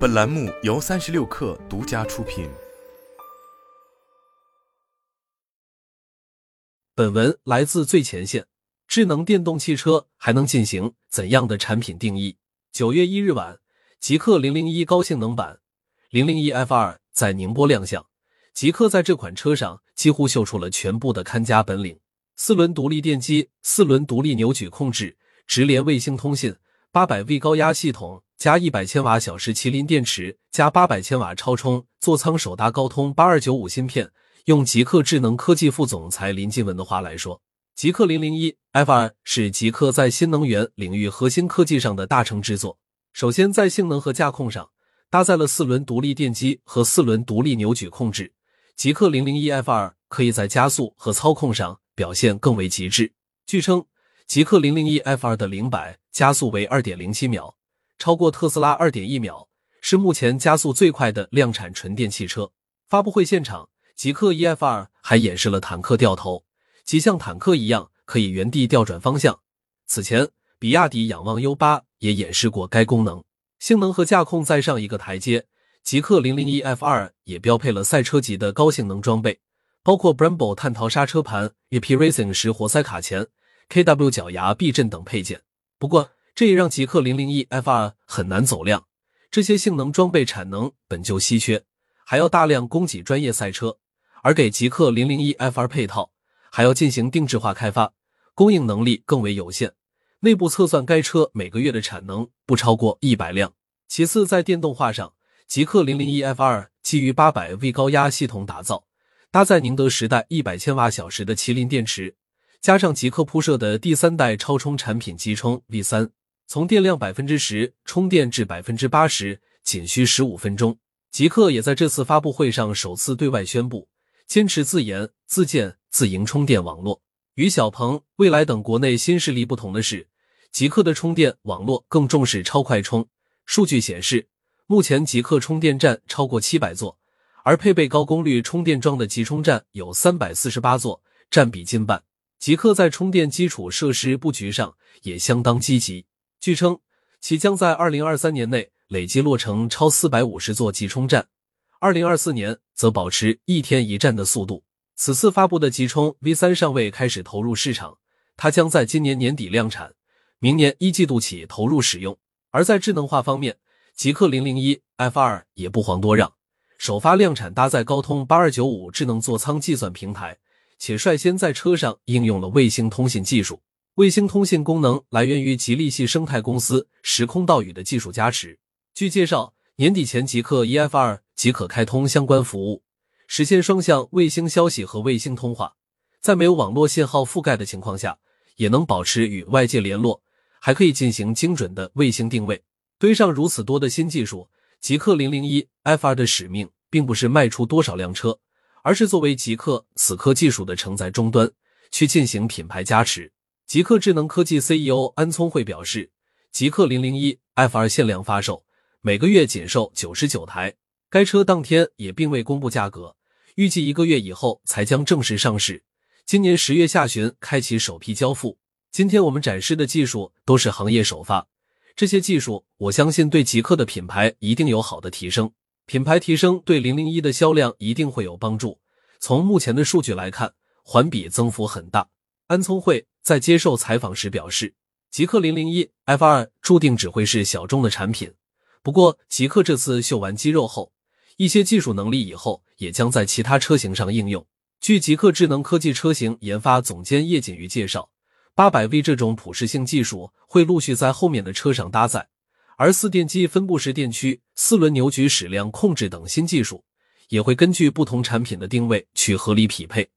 本栏目由三十六氪独家出品。本文来自最前线。智能电动汽车还能进行怎样的产品定义？九月一日晚，极氪零零一高性能版零零一 F 二在宁波亮相。极氪在这款车上几乎秀出了全部的看家本领：四轮独立电机、四轮独立扭矩控制、直连卫星通信、八百 V 高压系统。加一百千瓦小时麒麟电池，加八百千瓦超充，座舱首搭高通八二九五芯片。用极客智能科技副总裁林金文的话来说，极客零零一 F 二是极客在新能源领域核心科技上的大成之作。首先，在性能和驾控上，搭载了四轮独立电机和四轮独立扭矩控制。极客零零一 F 二可以在加速和操控上表现更为极致。据称，极客零零一 F 二的零百加速为二点零七秒。超过特斯拉二点一秒，是目前加速最快的量产纯电汽车。发布会现场，极氪 EF 二还演示了坦克掉头，即像坦克一样可以原地调转方向。此前，比亚迪仰望 U 八也演示过该功能，性能和驾控再上一个台阶。极氪零零一 F 二也标配了赛车级的高性能装备，包括 Brembo 碳陶刹车盘、EP Racing 十活塞卡钳、KW 脚牙避震等配件。不过，这也让极氪零零一 F 二很难走量，这些性能装备产能本就稀缺，还要大量供给专业赛车，而给极氪零零一 F 二配套还要进行定制化开发，供应能力更为有限。内部测算，该车每个月的产能不超过一百辆。其次，在电动化上，极氪零零一 F 二基于八百 V 高压系统打造，搭载宁德时代一百千瓦小时的麒麟电池，加上极氪铺设的第三代超充产品极充 V 三。从电量百分之十充电至百分之八十仅需十五分钟。极客也在这次发布会上首次对外宣布，坚持自研、自建、自营充电网络。与小鹏、蔚来等国内新势力不同的是，极客的充电网络更重视超快充。数据显示，目前极客充电站超过七百座，而配备高功率充电桩的集充站有三百四十八座，占比近半。极客在充电基础设施布局上也相当积极。据称，其将在二零二三年内累计落成超四百五十座集充站，二零二四年则保持一天一站的速度。此次发布的集充 V 三尚未开始投入市场，它将在今年年底量产，明年一季度起投入使用。而在智能化方面，极氪零零一 F 二也不遑多让，首发量产搭载高通八二九五智能座舱计算平台，且率先在车上应用了卫星通信技术。卫星通信功能来源于吉利系生态公司时空道宇的技术加持。据介绍，年底前极客 EF 二即可开通相关服务，实现双向卫星消息和卫星通话，在没有网络信号覆盖的情况下，也能保持与外界联络，还可以进行精准的卫星定位。堆上如此多的新技术，极客零零一 F 二的使命并不是卖出多少辆车，而是作为极客此刻技术的承载终端，去进行品牌加持。极客智能科技 CEO 安聪慧表示，极客零零一 F 二限量发售，每个月仅售九十九台。该车当天也并未公布价格，预计一个月以后才将正式上市。今年十月下旬开启首批交付。今天我们展示的技术都是行业首发，这些技术我相信对极客的品牌一定有好的提升。品牌提升对零零一的销量一定会有帮助。从目前的数据来看，环比增幅很大。安聪慧在接受采访时表示，极氪零零一 F 二注定只会是小众的产品。不过，极氪这次秀完肌肉后，一些技术能力以后也将在其他车型上应用。据极氪智能科技车型研发总监叶锦瑜介绍，八百 V 这种普适性技术会陆续在后面的车上搭载，而四电机分布式电驱、四轮扭矩矢量控制等新技术，也会根据不同产品的定位去合理匹配。